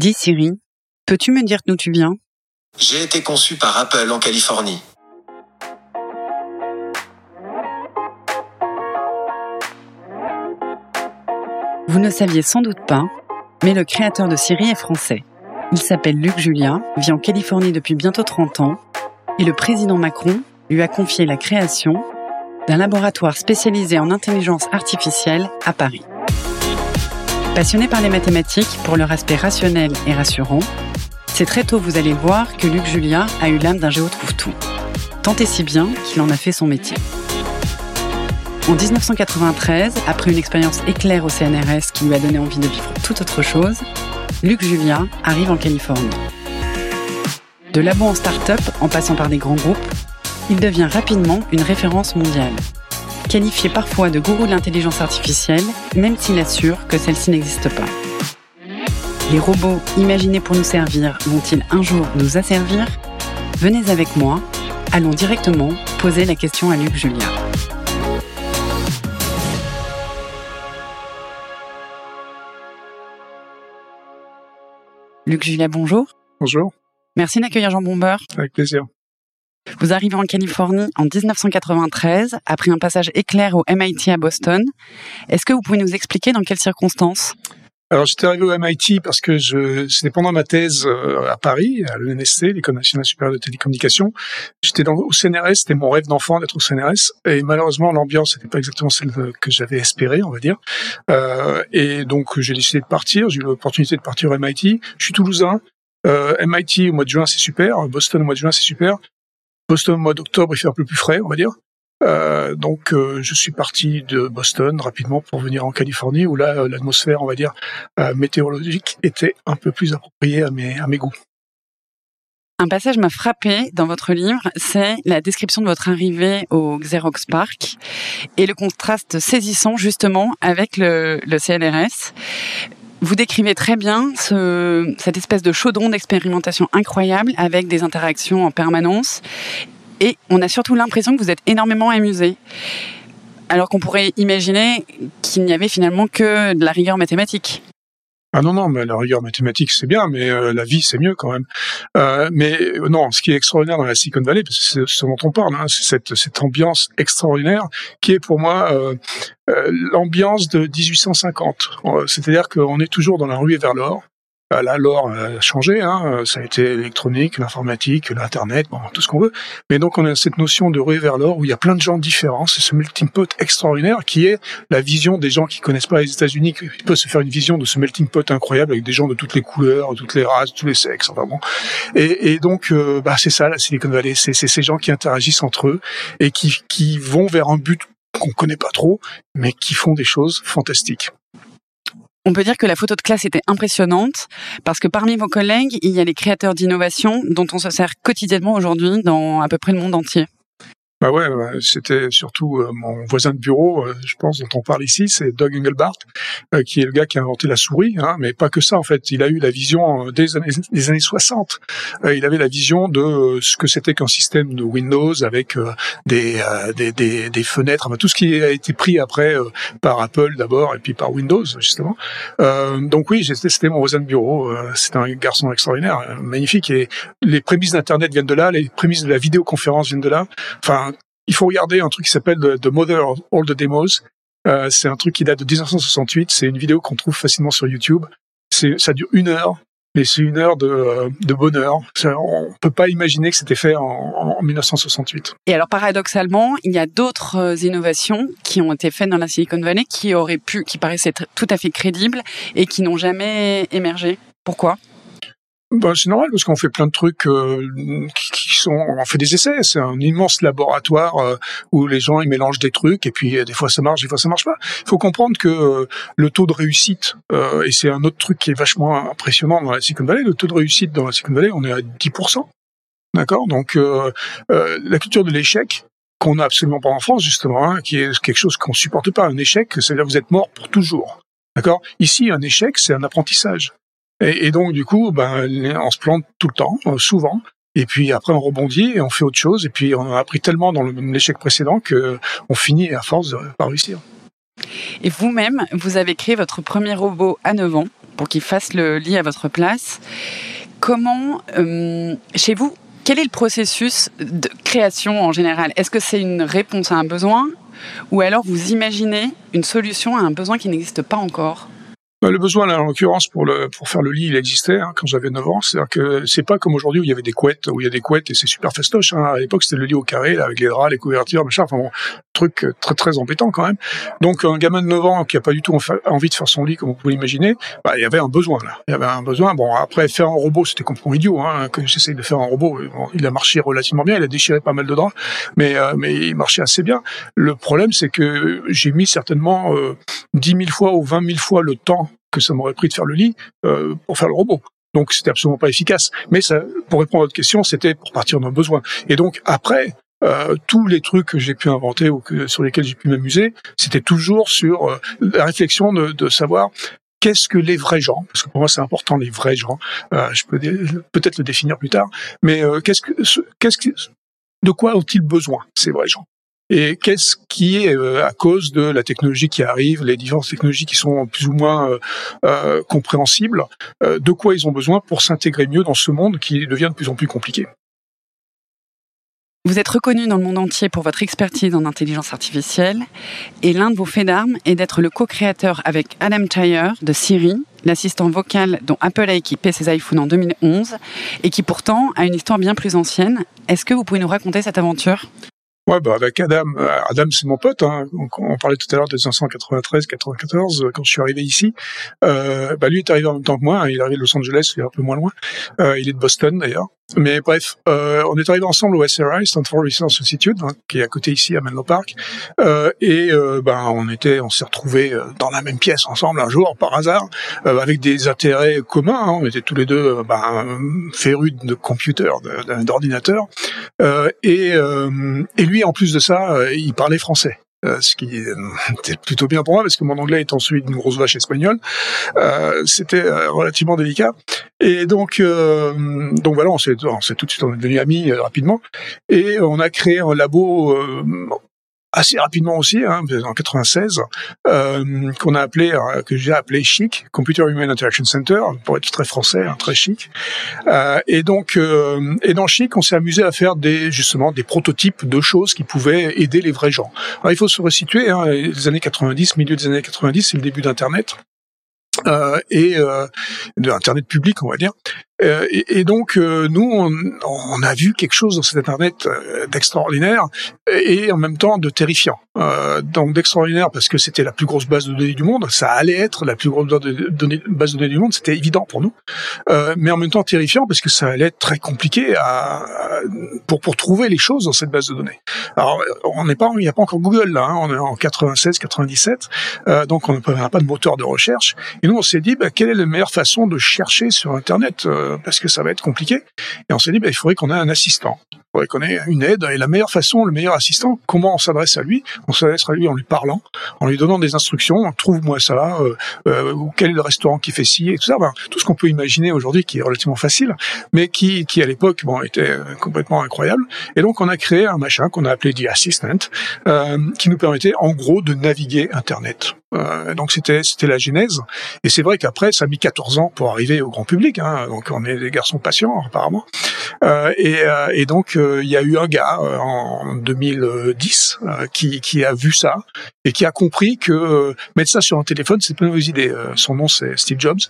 Dis Siri, peux-tu me dire d'où tu viens? J'ai été conçu par Apple en Californie. Vous ne saviez sans doute pas, mais le créateur de Siri est français. Il s'appelle Luc Julia, vit en Californie depuis bientôt 30 ans, et le président Macron lui a confié la création d'un laboratoire spécialisé en intelligence artificielle à Paris. Passionné par les mathématiques pour leur aspect rationnel et rassurant, c'est très tôt, vous allez voir, que Luc Julia a eu l'âme d'un géo trouve-tout. Tant et si bien qu'il en a fait son métier. En 1993, après une expérience éclair au CNRS qui lui a donné envie de vivre tout autre chose, Luc Julia arrive en Californie. De labo en start-up, en passant par des grands groupes, il devient rapidement une référence mondiale. Qualifié parfois de gourou de l'intelligence artificielle, même s'il assure que celle-ci n'existe pas. Les robots imaginés pour nous servir vont-ils un jour nous asservir? Venez avec moi, allons directement poser la question à Luc Julia. Luc Julia, bonjour. Bonjour. Merci d'accueillir Jean Bomber. Avec plaisir. Vous arrivez en Californie en 1993, après un passage éclair au MIT à Boston. Est-ce que vous pouvez nous expliquer dans quelles circonstances? Alors j'étais arrivé au MIT parce que c'était pendant ma thèse euh, à Paris, à l'ENSC, l'École nationale supérieure de télécommunications. J'étais au CNRS, c'était mon rêve d'enfant d'être au CNRS, et malheureusement l'ambiance n'était pas exactement celle que j'avais espéré, on va dire. Euh, et donc j'ai décidé de partir. J'ai eu l'opportunité de partir au MIT. Je suis toulousain. Euh, MIT au mois de juin c'est super, Boston au mois de juin c'est super. Boston au mois d'octobre il fait un peu plus frais, on va dire. Euh, donc, euh, je suis parti de Boston rapidement pour venir en Californie, où là, euh, l'atmosphère, on va dire, météorologique était un peu plus appropriée à mes, à mes goûts. Un passage m'a frappé dans votre livre, c'est la description de votre arrivée au Xerox Park et le contraste saisissant justement avec le, le CLRS. Vous décrivez très bien ce, cette espèce de chaudron d'expérimentation incroyable avec des interactions en permanence et on a surtout l'impression que vous êtes énormément amusé. Alors qu'on pourrait imaginer qu'il n'y avait finalement que de la rigueur mathématique. Ah non, non, mais la rigueur mathématique, c'est bien, mais euh, la vie, c'est mieux quand même. Euh, mais euh, non, ce qui est extraordinaire dans la Silicon Valley, c'est ce dont on parle, hein, c'est cette, cette ambiance extraordinaire qui est pour moi euh, l'ambiance de 1850. C'est-à-dire qu'on est toujours dans la rue vers l'or. Bah, là, l'or a changé, hein. ça a été l'électronique, l'informatique, l'internet, bon, tout ce qu'on veut. Mais donc on a cette notion de ruée vers l'or où il y a plein de gens différents. C'est ce melting pot extraordinaire qui est la vision des gens qui connaissent pas les États-Unis. Ils peuvent se faire une vision de ce melting pot incroyable avec des gens de toutes les couleurs, toutes les races, tous les sexes. Enfin bon. Et, et donc, euh, bah, c'est ça la Silicon Valley. C'est ces gens qui interagissent entre eux et qui, qui vont vers un but qu'on connaît pas trop, mais qui font des choses fantastiques. On peut dire que la photo de classe était impressionnante parce que parmi vos collègues, il y a les créateurs d'innovation dont on se sert quotidiennement aujourd'hui dans à peu près le monde entier. Bah ouais, c'était surtout euh, mon voisin de bureau, euh, je pense, dont on parle ici, c'est Doug Engelbart, euh, qui est le gars qui a inventé la souris, hein, mais pas que ça en fait. Il a eu la vision des années, des années 60. il avait la vision de ce que c'était qu'un système de Windows avec des, des, des, des, fenêtres, enfin, tout ce qui a été pris après par Apple d'abord et puis par Windows justement. donc oui, c'était mon voisin de bureau. c'est un garçon extraordinaire, magnifique, et les prémices d'Internet viennent de là, les prémices de la vidéoconférence viennent de là. Enfin, il faut regarder un truc qui s'appelle The Mother of All the Demos. Euh, c'est un truc qui date de 1968. C'est une vidéo qu'on trouve facilement sur YouTube. C'est, ça dure une heure, mais c'est une heure de, euh, de bonheur. on peut pas imaginer que c'était fait en, en, 1968. Et alors paradoxalement, il y a d'autres euh, innovations qui ont été faites dans la Silicon Valley qui auraient pu, qui paraissaient tout à fait crédibles et qui n'ont jamais émergé. Pourquoi? Bah, c'est normal parce qu'on fait plein de trucs euh, qui, sont, on fait des essais. C'est un immense laboratoire euh, où les gens ils mélangent des trucs et puis euh, des fois ça marche, des fois ça marche pas. Il faut comprendre que le taux de réussite et c'est un autre truc qui est vachement impressionnant dans la Silicon Valley. Le taux de réussite dans la Silicon Valley, on est à 10%. D'accord? Donc la culture de l'échec qu'on a absolument pas en France justement, hein, qui est quelque chose qu'on supporte pas. Un échec, c'est-à-dire vous êtes mort pour toujours. D'accord? Ici, un échec, c'est un apprentissage. Et, donc du coup, ben, on se plante tout le temps, euh, souvent. Et puis après, on rebondit et on fait autre chose. Et puis on a appris tellement dans l'échec précédent que on finit à force de pas réussir. Et vous-même, vous avez créé votre premier robot à 9 ans pour qu'il fasse le lit à votre place. Comment, euh, chez vous, quel est le processus de création en général? Est-ce que c'est une réponse à un besoin? Ou alors vous imaginez une solution à un besoin qui n'existe pas encore? Le besoin, là, en l'occurrence, pour le pour faire le lit, il existait hein, quand j'avais 9 ans. C'est-à-dire que c'est pas comme aujourd'hui où il y avait des couettes, où il y a des couettes et c'est super festoche. Hein. À l'époque, c'était le lit au carré, là, avec les draps, les couvertures, machin. Enfin bon, truc euh, très très embêtant quand même. Donc un gamin de 9 ans qui a pas du tout envie de faire son lit, comme vous pouvez l'imaginer, bah, il y avait un besoin là. Il y avait un besoin. Bon, après faire un robot, c'était complètement idiot. Hein, que j'essaye de faire un robot, bon, il a marché relativement bien, il a déchiré pas mal de draps, mais euh, mais il marchait assez bien. Le problème, c'est que j'ai mis certainement euh, 10 000 fois ou 20 000 fois le temps que ça m'aurait pris de faire le lit euh, pour faire le robot. Donc c'était absolument pas efficace. Mais ça, pour répondre à votre question, c'était pour partir d'un besoin. Et donc après, euh, tous les trucs que j'ai pu inventer ou que, sur lesquels j'ai pu m'amuser, c'était toujours sur euh, la réflexion de, de savoir qu'est-ce que les vrais gens Parce que pour moi, c'est important les vrais gens. Euh, je peux peut-être le définir plus tard. Mais euh, qu'est-ce que, qu'est-ce que, de quoi ont-ils besoin ces vrais gens? Et qu'est-ce qui est euh, à cause de la technologie qui arrive, les différentes technologies qui sont plus ou moins euh, euh compréhensibles, euh, de quoi ils ont besoin pour s'intégrer mieux dans ce monde qui devient de plus en plus compliqué? Vous êtes reconnu dans le monde entier pour votre expertise en intelligence artificielle et l'un de vos faits d'armes est d'être le co-créateur avec Adam Tyre de Siri, l'assistant vocal dont Apple a équipé ses iPhones en 2011 et qui pourtant a une histoire bien plus ancienne. Est-ce que vous pouvez nous raconter cette aventure? Ouais, bah avec Adam, euh, Adam c'est mon pote. Hein. On, parlait tout à l'heure de 1993-94 euh, quand je suis arrivé ici. Euh, bah lui est arrivé en même temps que moi. Hein. Il est arrivé de Los Angeles, il est un peu moins loin. Euh, il est de Boston d'ailleurs. Mais bref, euh, on est arrivé ensemble au SRI, Stanford Research Institute, qui est à côté ici à Menlo Park. Euh, et euh, ben on était, on s'est retrouvés dans la même pièce ensemble un jour par hasard, avec des intérêts communs. Hein. On était tous les deux ben, férus de computer, d'ordinateur. et, et lui, en plus de ça, il parlait français. Euh, ce qui était plutôt bien pour moi parce que mon anglais étant celui d'une grosse vache espagnole, euh, c'était euh, relativement délicat. Et donc, donc voilà, on s'est, on tout de suite devenu amis rapidement et on a créé un labo assez rapidement aussi, hein, en 96, euh, qu'on a appelé, euh, que j'ai appelé Chic, Computer Human Interaction Center, pour être très français, hein, très chic. Euh, et donc, euh, et dans Chic, on s'est amusé à faire des justement des prototypes de choses qui pouvaient aider les vrais gens. Alors, il faut se resituer, hein, les années 90, milieu des années 90, c'est le début d'Internet. Euh, et euh, de Internet public, on va dire. Euh, et, donc, euh, nous, on, on, a vu quelque chose dans cet Internet euh, d'extraordinaire et en même temps de terrifiant. donc d'extraordinaire parce que c'était la plus grosse base de données du monde, ça allait être la plus grosse base de données, du monde, c'était évident pour nous. mais en même temps terrifiant parce que ça allait être très compliqué à, pour, pour trouver les choses dans cette base de données. Alors, on n'est pas, il n'y a pas encore Google là, hein, on est en 96, 97, donc on n'a pas de moteur de recherche. Et nous, on s'est dit, bah, quelle est la meilleure façon de chercher sur Internet parce que ça va être compliqué. Et on s'est dit, bah, il faudrait qu'on ait un assistant. Faudrait qu'on ait une aide. Et la meilleure façon, le meilleur assistant, comment on s'adresse à lui? On s'adresse à lui en lui parlant, en lui donnant des instructions. Trouve-moi ça, euh, euh, quel est le restaurant qui fait ci et tout ça. Ben, tout ce qu'on peut imaginer aujourd'hui qui est relativement facile, mais qui, qui à l'époque, bon, était euh, complètement incroyable. Et donc, on a créé un machin qu'on a appelé The Assistant, euh, qui nous permettait, en gros, de naviguer Internet. Euh, donc c'était c'était la genèse. Et c'est vrai qu'après, ça a mis 14 ans pour arriver au grand public. Hein, donc on est des garçons patients apparemment. Euh, et, euh, et, donc il y a eu un gars en 2010 qui, qui a vu ça et qui a compris que mettre ça sur un téléphone, c'est pas une mauvaise idée. son nom c'est Steve Jobs.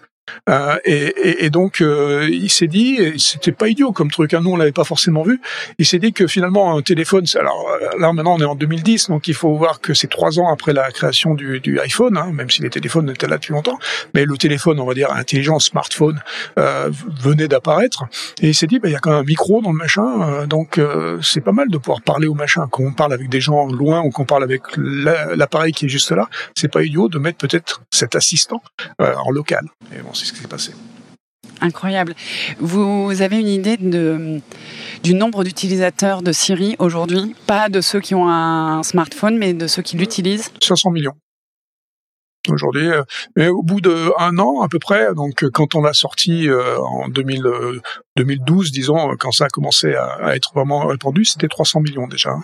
Euh, et, donc euh, il s'est dit, c'était pas idiot comme truc, hein, nous on l'avait pas forcément vu. Il s'est dit que finalement un téléphone, alors euh, là maintenant on est en 2010, donc il faut voir que c'est trois ans après la création du, iPhone, hein, même si les téléphones étaient là depuis longtemps, mais le téléphone, on va dire intelligent, smartphone, venait d'apparaître. Et il s'est dit, bah, il y a quand même un micro dans le machin, donc c'est pas mal de pouvoir parler au machin. Quand on parle avec des gens loin ou qu'on parle avec l'appareil qui est juste là, c'est pas idiot de mettre peut-être cet assistant en local. C'est ce qui s'est passé. Incroyable. Vous avez une idée de, du nombre d'utilisateurs de Siri aujourd'hui? Pas de ceux qui ont un smartphone, mais de ceux qui l'utilisent? 500 millions aujourd'hui. Euh, mais au bout d'un an à peu près, donc quand on l'a sorti euh, en 2000, 2012, disons, quand ça a commencé à, être vraiment répandu, c'était 300 millions déjà.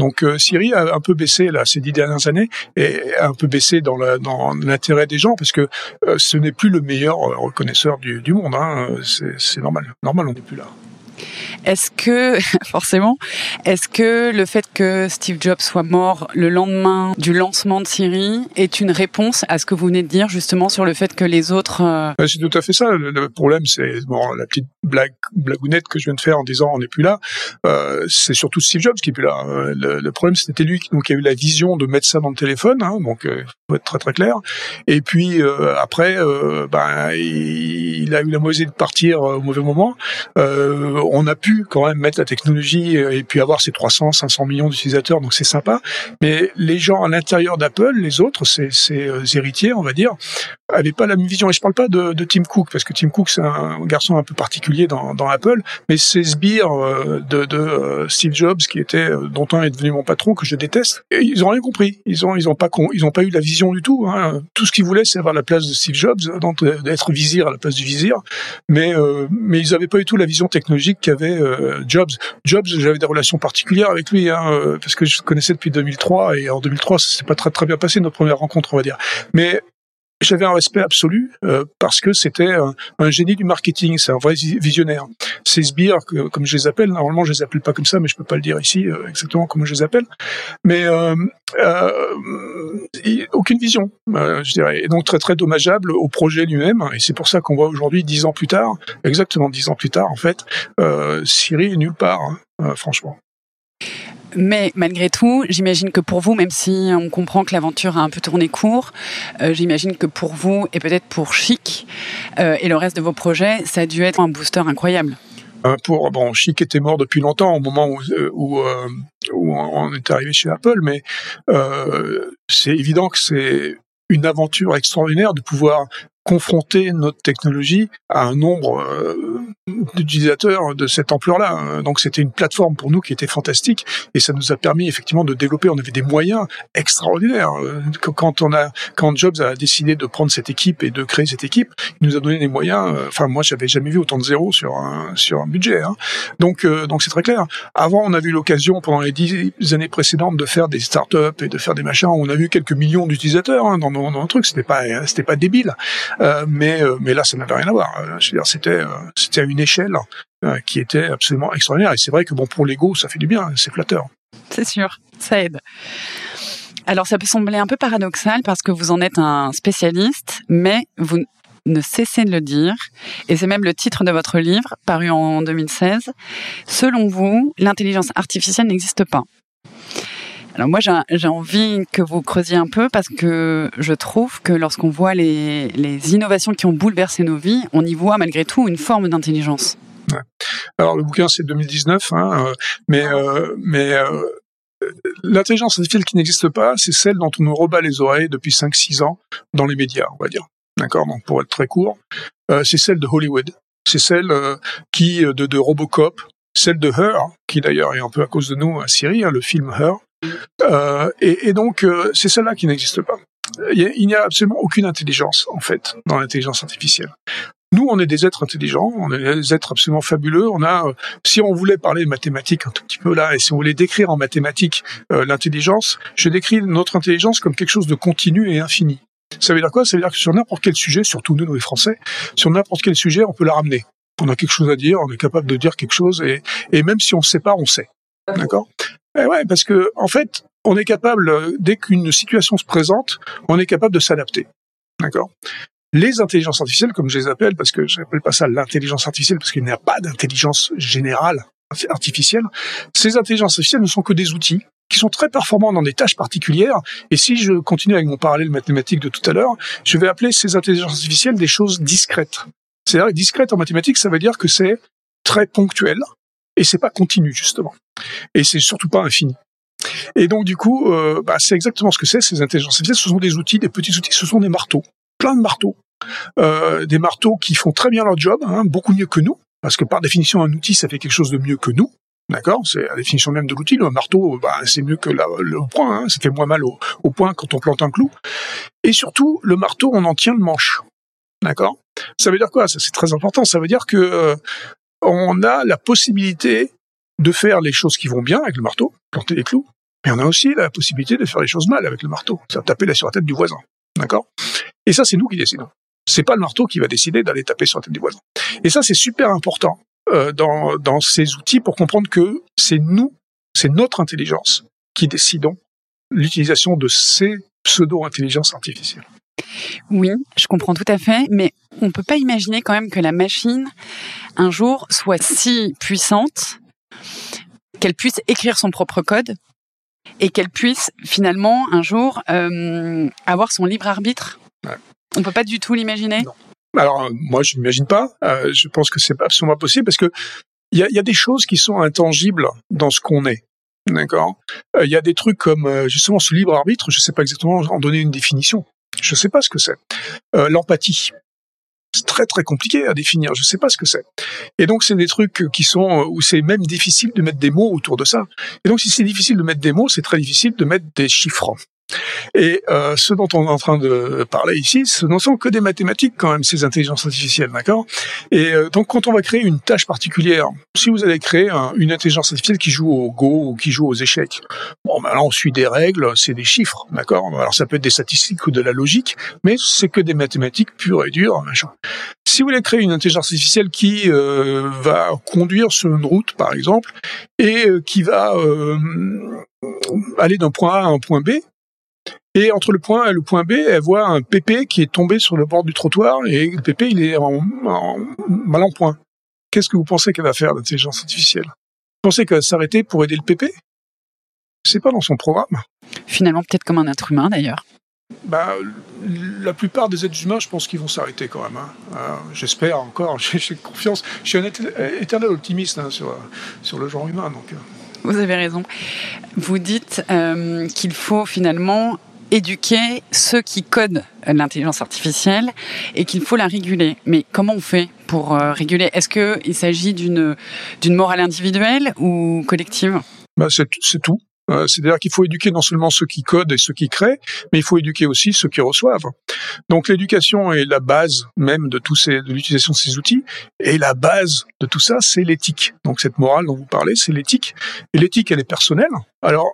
Donc Siri a un peu baissé là ces dix dernières années et un peu baissé dans l'intérêt des gens parce que ce n'est plus le meilleur reconnaisseur du, du monde. Hein. C'est normal. Normal, on n'est plus là. Est-ce que, forcément, est-ce que le fait que Steve Jobs soit mort le lendemain du lancement de Siri est une réponse à ce que vous venez de dire justement sur le fait que les autres... Euh, c'est tout à fait ça. Le, problème, c'est bon, la petite blague, blagounette que je viens de faire en disant on n'est plus là. Euh, c'est surtout Steve Jobs qui est plus là. Euh, le, problème, c'était lui qui a eu la vision de mettre ça dans le téléphone. Hein, donc, euh, faut être très très clair. Et puis après, ben, il, il, a eu la mauvaise de partir au mauvais moment. On a pu quand même mettre la technologie euh, et puis avoir ces 300, 500 millions d'utilisateurs, donc c'est sympa. Mais les gens à l'intérieur d'Apple, les autres, ces, euh, héritiers, on va dire, avaient pas la même vision. Et je parle pas de, Tim Cook, parce que Tim Cook, c'est un garçon un peu particulier dans, Apple, mais ces sbires euh, de, Steve Jobs, qui était, dont un est devenu mon patron, que je déteste, et ils ont rien compris. Ils ont, pas, eu la vision du tout. Hein. Tout ce qu'ils voulaient, c'est avoir la place de Steve Jobs, d'être vizir à la place du vizir. Mais, mais ils avaient pas du tout la vision technologique qu'avait euh, Jobs. Jobs, j'avais des relations particulières avec lui, hein, euh, parce que je le connaissais depuis 2003, et en 2003, ça s'est pas très très bien passé notre première rencontre, on va dire. Mais j'avais un respect absolu euh, parce que c'était un, génie du marketing, c'est un vrai visionnaire. Ces sbires, comme je les appelle, normalement je les appelle pas comme ça, mais je peux pas le dire ici euh, exactement comment je les appelle. Mais euh, aucune vision, je dirais. Et donc très très dommageable au projet lui-même. Et c'est pour ça qu'on voit aujourd'hui, dix ans plus tard, exactement dix ans plus tard en fait, Siri est nulle part, hein, franchement. Mais malgré tout, j'imagine que pour vous, même si on comprend que l'aventure a un peu tourné court, euh, j'imagine que pour vous et peut-être pour Chic euh, et le reste de vos projets, ça a dû être un booster incroyable. Euh, pour bon, Chic était mort depuis longtemps au moment où, où on est arrivé chez Apple, mais c'est évident que c'est une aventure extraordinaire de pouvoir confronter notre technologie à un nombre euh, d'utilisateurs de cette ampleur-là. Donc c'était une plateforme pour nous qui était fantastique et ça nous a permis effectivement de développer. On avait des moyens extraordinaires. Quand on a, quand Jobs a décidé de prendre cette équipe et de créer cette équipe, il nous a donné des moyens. Euh, enfin moi j'avais jamais vu autant de zéros sur un sur un budget. Hein. Donc euh, donc c'est très clair. Avant on a eu l'occasion pendant les dix années précédentes de faire des startups et de faire des machins. On a vu quelques millions d'utilisateurs hein, dans, dans, dans, le truc. C'était pas c'était pas débile. Euh, mais euh, mais là, ça n'avait rien à voir. Euh, c'était à une échelle qui était absolument extraordinaire. Et c'est vrai que bon, pour l'ego, ça fait du bien, c'est flatteur. C'est sûr, ça aide. Alors ça peut sembler un peu paradoxal parce que vous en êtes un spécialiste, mais vous ne cessez de le dire, et c'est même le titre de votre livre, paru en 2016. Selon vous, l'intelligence artificielle n'existe pas. Alors moi, j'ai envie que vous creusiez un peu parce que je trouve que lorsqu'on voit les, innovations qui ont bouleversé nos vies, on y voit malgré tout une forme d'intelligence. Alors le bouquin c'est 2019, hein, euh, mais euh, euh, l'intelligence artificielle qui n'existe pas, c'est celle dont on nous rebat les oreilles depuis 5-6 ans dans les médias, on va dire. D'accord. Donc pour être très court, c'est celle de Hollywood. C'est celle qui de, Robocop, celle de Her, qui d'ailleurs est un peu à cause de nous à Syrie, hein, le film Her, et, et, donc, euh, c'est cela qui n'existe pas. Il n'y a absolument aucune intelligence, en fait, dans l'intelligence artificielle. Nous, on est des êtres intelligents, on est des êtres absolument fabuleux. On a, euh, si on voulait parler de mathématiques un tout petit peu là, et si on voulait décrire en mathématiques l'intelligence, je décris notre intelligence comme quelque chose de continu et infini. Ça veut dire quoi? Ça veut dire que sur n'importe quel sujet, surtout nous, nous les Français, sur n'importe quel sujet, on peut la ramener. On a quelque chose à dire, on est capable de dire quelque chose, et, et même si on ne sait pas, on sait. D'accord? Eh ouais, parce que en fait, on est capable, dès qu'une situation se présente, on est capable de s'adapter. D'accord? Les intelligences artificielles, comme je les appelle, parce que je n'appelle pas ça l'intelligence artificielle, parce qu'il n'y a pas d'intelligence générale artificielle, ces intelligences artificielles ne sont que des outils qui sont très performants dans des tâches particulières. Et si je continue avec mon parallèle mathématique de tout à l'heure, je vais appeler ces intelligences artificielles des choses discrètes. C'est-à-dire discrète en mathématiques, ça veut dire que c'est très ponctuel, et c'est pas continu justement. Et c'est surtout pas infini. Et donc du coup, euh, bah, c'est exactement ce que c'est ces intelligences artificielles. Ce sont des outils, des petits outils. Ce sont des marteaux, plein de marteaux, euh, des marteaux qui font très bien leur job, hein, beaucoup mieux que nous, parce que par définition, un outil, ça fait quelque chose de mieux que nous. D'accord? C'est la définition même de l'outil. Le marteau, bah, c'est mieux que le point. Hein, ça fait moins mal au, au point quand on plante un clou. Et surtout, le marteau, on en tient le manche. D'accord? Ça veut dire quoi? Ça, c'est très important. Ça veut dire que euh, on a la possibilité de faire les choses qui vont bien avec le marteau, planter les clous, Mais on a aussi la possibilité de faire les choses mal avec le marteau, c'est taper sur la tête du voisin, d'accord? Et ça, c'est nous qui décidons. C'est pas le marteau qui va décider d'aller taper sur la tête du voisin. Et ça, c'est super important euh, dans, dans ces outils pour comprendre que c'est nous, c'est notre intelligence qui décidons l'utilisation de ces pseudo-intelligences artificielles. Oui, je comprends tout à fait, mais on ne peut pas imaginer quand même que la machine, un jour, soit si puissante qu'elle puisse écrire son propre code et qu'elle puisse finalement un jour euh, avoir son libre arbitre. Ouais. On peut pas du tout l'imaginer? Alors euh, moi je n'imagine pas. Euh, je pense que c'est absolument possible parce que il y a, y a, des choses qui sont intangibles dans ce qu'on est. D'accord? Il y a des trucs comme justement ce libre arbitre. Je ne sais pas exactement en donner une définition. Je ne sais pas ce que c'est. L'empathie c'est très très compliqué à définir. Je sais pas ce que c'est. Et donc c'est des trucs qui sont où c'est même difficile de mettre des mots autour de ça. Et donc si c'est difficile de mettre des mots, c'est très difficile de mettre des chiffres. Et euh, ce dont on est en train de parler ici, ce ne sont que des mathématiques quand même, ces intelligences artificielles, d'accord? Et euh, donc quand on va créer une tâche particulière, si vous allez créer une intelligence artificielle qui joue au Go ou qui joue aux échecs, bon, ben là on suit des règles, c'est des chiffres, d'accord? Alors ça peut être des statistiques ou de la logique, mais c'est que des mathématiques pures et dures, machin. Si vous voulez créer une intelligence artificielle qui euh, va conduire sur une route, par exemple, et euh, qui va euh, aller d'un point A à un point B, et entre le point A et le point B, elle voit un pépé qui est tombé sur le bord du trottoir et le pépé, il est en, mal en point. Qu'est-ce que vous pensez qu'elle va faire, l'intelligence artificielle? Vous pensez qu'elle va s'arrêter pour aider le pépé? C'est pas dans son programme. Finalement, peut-être comme un être humain d'ailleurs. Bah, la plupart des êtres humains, je pense qu'ils vont s'arrêter quand même. Hein. Euh, j'espère encore, j'ai confiance. Je suis un éternel optimiste hein, sur, sur le genre humain. Donc. Euh. Vous avez raison. Vous dites euh, qu'il faut finalement éduquer ceux qui codent l'intelligence artificielle et qu'il faut la réguler. Mais comment on fait pour euh, réguler? Est-ce qu'il s'agit d'une morale individuelle ou collective? Bah C'est tout. Euh, c'est-à-dire qu'il faut éduquer non seulement ceux qui codent et ceux qui créent, mais il faut éduquer aussi ceux qui reçoivent. Donc l'éducation est la base même de tous ces, de l'utilisation de ces outils, et la base de tout ça, c'est l'éthique. Donc cette morale dont vous parlez, c'est l'éthique. Et l'éthique, elle est personnelle. Alors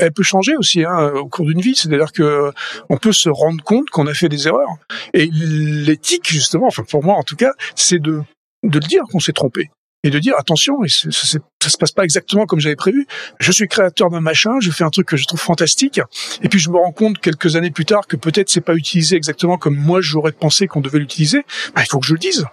elle peut changer aussi hein, au cours d'une vie. C'est-à-dire que on peut se rendre compte qu'on a fait des erreurs. Et l'éthique, justement, enfin pour moi en tout cas, c'est de de le dire qu'on s'est trompé et de dire attention, ça, ça, se passe pas exactement comme j'avais prévu. Je suis créateur d'un machin, je fais un truc que je trouve fantastique, et puis je me rends compte quelques années plus tard que peut-être c'est pas utilisé exactement comme moi j'aurais pensé qu'on devait l'utiliser. Bah, il faut que je le dise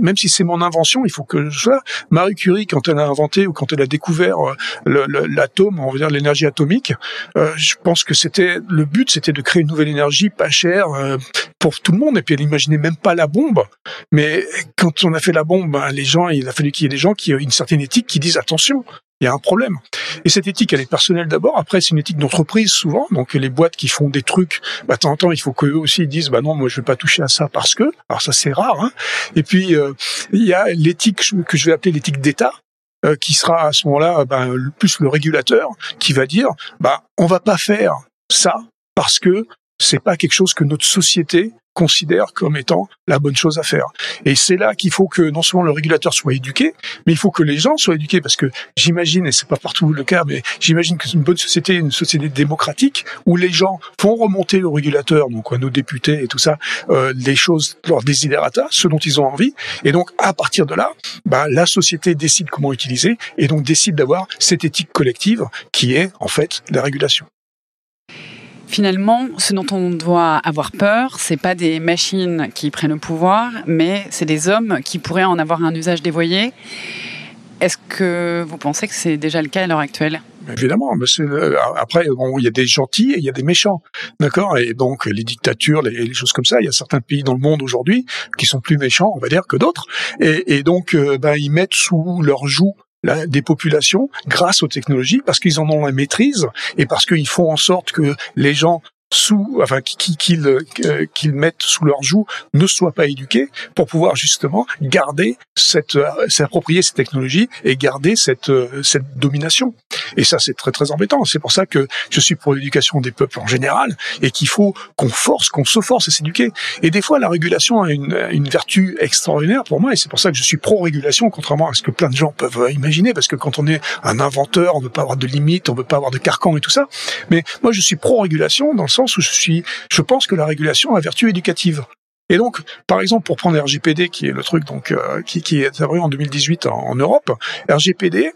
même si c'est mon invention, il faut que je sois. Marie Curie, quand elle a inventé ou quand elle a découvert euh, l'atome, on va dire l'énergie atomique, euh, je pense que c'était le but, c'était de créer une nouvelle énergie pas chère euh, pour tout le monde. Et puis elle imaginait même pas la bombe. Mais quand on a fait la bombe, ben, les gens, il a fallu qu'il y ait des gens qui aient une certaine éthique qui disent attention, il y a un problème. Et cette éthique, elle est personnelle d'abord. Après, c'est une éthique d'entreprise souvent. Donc les boîtes qui font des trucs, bah, de temps en temps, il faut qu'eux aussi disent, bah non, moi je vais pas toucher à ça parce que. Alors ça c'est rare. Hein. Et puis euh, il y a l'éthique que je vais appeler l'éthique d'État. Euh, qui sera à ce moment-là ben, plus le régulateur qui va dire bah on va pas faire ça parce que c'est pas quelque chose que notre société considère comme étant la bonne chose à faire. Et c'est là qu'il faut que non seulement le régulateur soit éduqué, mais il faut que les gens soient éduqués parce que j'imagine, et c'est pas partout le cas, mais j'imagine que c'est une bonne société, une société démocratique où les gens font remonter au régulateur, donc à nos députés et tout ça, euh, les choses, leurs desiderata, ce dont ils ont envie. Et donc à partir de là, bah, la société décide comment utiliser et donc décide d'avoir cette éthique collective qui est en fait la régulation. Finalement, ce dont on doit avoir peur, c'est pas des machines qui prennent le pouvoir, mais c'est des hommes qui pourraient en avoir un usage dévoyé. Est-ce que vous pensez que c'est déjà le cas à l'heure actuelle? Évidemment, mais euh, après, il y a des gentils et il y a des méchants, d'accord? Et donc les dictatures, les, choses comme ça, il y a certains pays dans le monde aujourd'hui qui sont plus méchants, on va dire, que d'autres, et, donc euh, ben, ils mettent sous leur joug des populations grâce aux technologies parce qu'ils en ont la maîtrise et parce qu'ils font en sorte que les gens sous, enfin, qu'ils euh, qu'ils mettent sous leur joug ne soient pas éduqués pour pouvoir justement garder cette, euh, s'approprier ces technologies et garder cette, euh, cette domination. Et ça, c'est très très embêtant. C'est pour ça que je suis pour l'éducation des peuples en général et qu'il faut qu'on force, qu'on se force à s'éduquer. Et des fois, la régulation a une, une vertu extraordinaire pour moi et c'est pour ça que je suis pro-régulation, contrairement à ce que plein de gens peuvent imaginer, parce que quand on est un inventeur, on veut pas avoir de limites, on veut pas avoir de carcan et tout ça. Mais moi, je suis pro-régulation dans le où je suis, je pense que la régulation a vertu éducative. Et donc, par exemple, pour prendre RGPD, qui est le truc donc euh, qui, est apparu en 2018 en, en Europe, RGPD,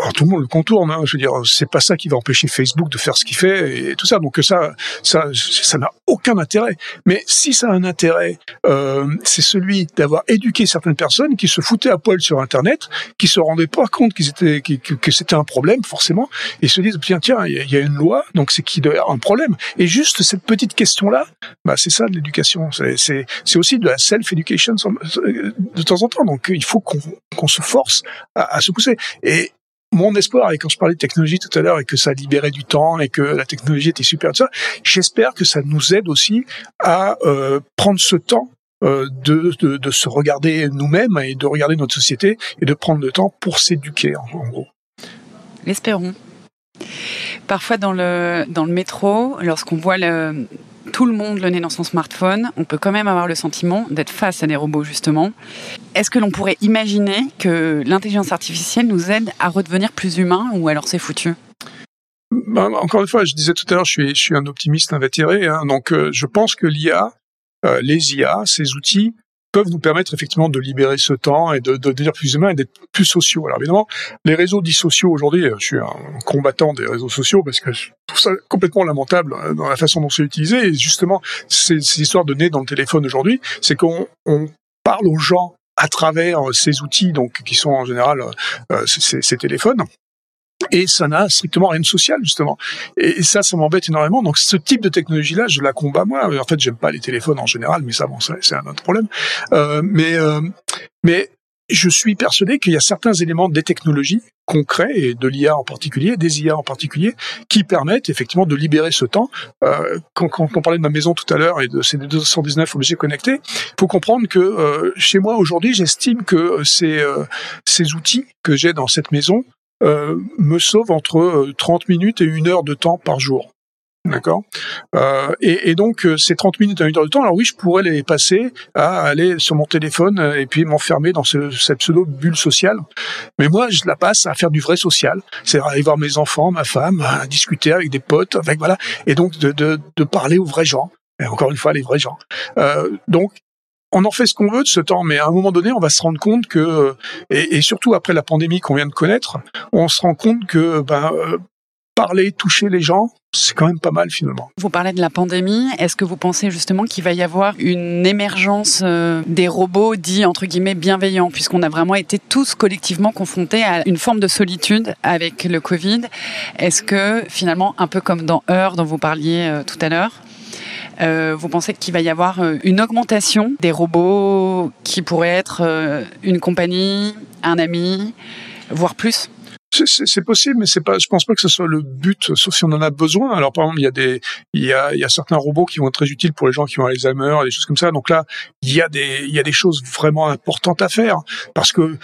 alors, tout le monde le contourne. Hein, je veux dire, c'est pas ça qui va empêcher Facebook de faire ce qu'il fait et tout ça. Donc ça, ça, ça n'a aucun intérêt. Mais si ça a un intérêt, euh, c'est celui d'avoir éduqué certaines personnes qui se foutaient à poil sur Internet, qui se rendaient pas compte qu'ils étaient, que, c'était un problème forcément, et se disent tiens tiens, il y, a une loi, donc c'est qu'il doit un problème. Et juste cette petite question-là, bah c'est ça de l'éducation. C'est aussi de la self-education de temps en temps. Donc il faut qu'on qu'on se force à, à se pousser. Et mon espoir, et quand je parlais de technologie tout à l'heure, et que ça libérait du temps, et que la technologie était super, tout ça, j'espère que ça nous aide aussi à euh, prendre ce temps euh, de, de, se regarder nous-mêmes et de regarder notre société, et de prendre le temps pour s'éduquer, en, en gros. L'espérons. Parfois dans le, dans le métro, lorsqu'on voit le, tout le monde le nez dans son smartphone, on peut quand même avoir le sentiment d'être face à des robots, justement. Est-ce que l'on pourrait imaginer que l'intelligence artificielle nous aide à redevenir plus humains ou alors c'est foutu? Ben, Encore une fois, je disais tout à l'heure, je suis, je suis un optimiste invétéré, hein, donc euh, je pense que l'IA, euh, les IA, ces outils peuvent nous permettre effectivement de libérer ce temps et de, de devenir plus humain et d'être plus sociaux. Alors évidemment, les réseaux dits sociaux aujourd'hui, je suis un combattant des réseaux sociaux parce que je trouve ça complètement lamentable euh, dans la façon dont c'est utilisé. Et justement, ces, histoires de nez dans le téléphone aujourd'hui, c'est qu'on on parle aux gens à travers ces outils, donc qui sont en général euh, ces, ces téléphones et ça n'a strictement rien de social justement. Et, ça, ça m'embête énormément. Donc ce type de technologie-là, je la combats moi. En fait, j'aime pas les téléphones en général, mais ça, bon, c'est un autre problème. Euh, mais euh, mais je suis persuadé qu'il y a certains éléments des technologies concrets et de l'IA en particulier, des IA en particulier, qui permettent effectivement de libérer ce temps. Euh, quand, quand, on parlait de ma maison tout à l'heure et de ces 219 objets connectés, faut comprendre que euh, chez moi aujourd'hui, j'estime que ces, euh, ces outils que j'ai dans cette maison euh, me sauve entre 30 euh, minutes et une heure de temps par jour. D'accord? Euh, et, et, donc, euh, ces 30 minutes à une heure de temps, alors oui, je pourrais les passer à aller sur mon téléphone et puis m'enfermer dans ce, cette pseudo-bulle sociale. Mais moi, je la passe à faire du vrai social. C'est aller voir mes enfants, ma femme, à discuter avec des potes, avec voilà, et donc de, de, de parler aux vrais gens. Et encore une fois, les vrais gens. Euh, donc, on en fait ce qu'on veut de ce temps, mais à un moment donné, on va se rendre compte que, euh, et, surtout après la pandémie qu'on vient de connaître, on se rend compte que ben, euh, parler, toucher les gens, c'est quand même pas mal finalement. Vous parlez de la pandémie. Est-ce que vous pensez justement qu'il va y avoir une émergence euh, des robots dits entre guillemets bienveillants, puisqu'on a vraiment été tous collectivement confrontés à une forme de solitude avec le Covid? Est-ce que finalement, un peu comme dans Heure dont vous parliez tout à l'heure, euh, vous pensez qu'il va y avoir euh, une augmentation des robots qui pourraient être euh, une compagnie, un ami, voire plus? C'est possible, mais c'est pas. Je pense pas que ce soit le but, sauf si on en a besoin. Alors, par exemple, il y a certains robots qui vont être très utiles pour les gens qui ont Alzheimer, des choses comme ça. Donc là, il y a des, choses vraiment importantes à faire parce que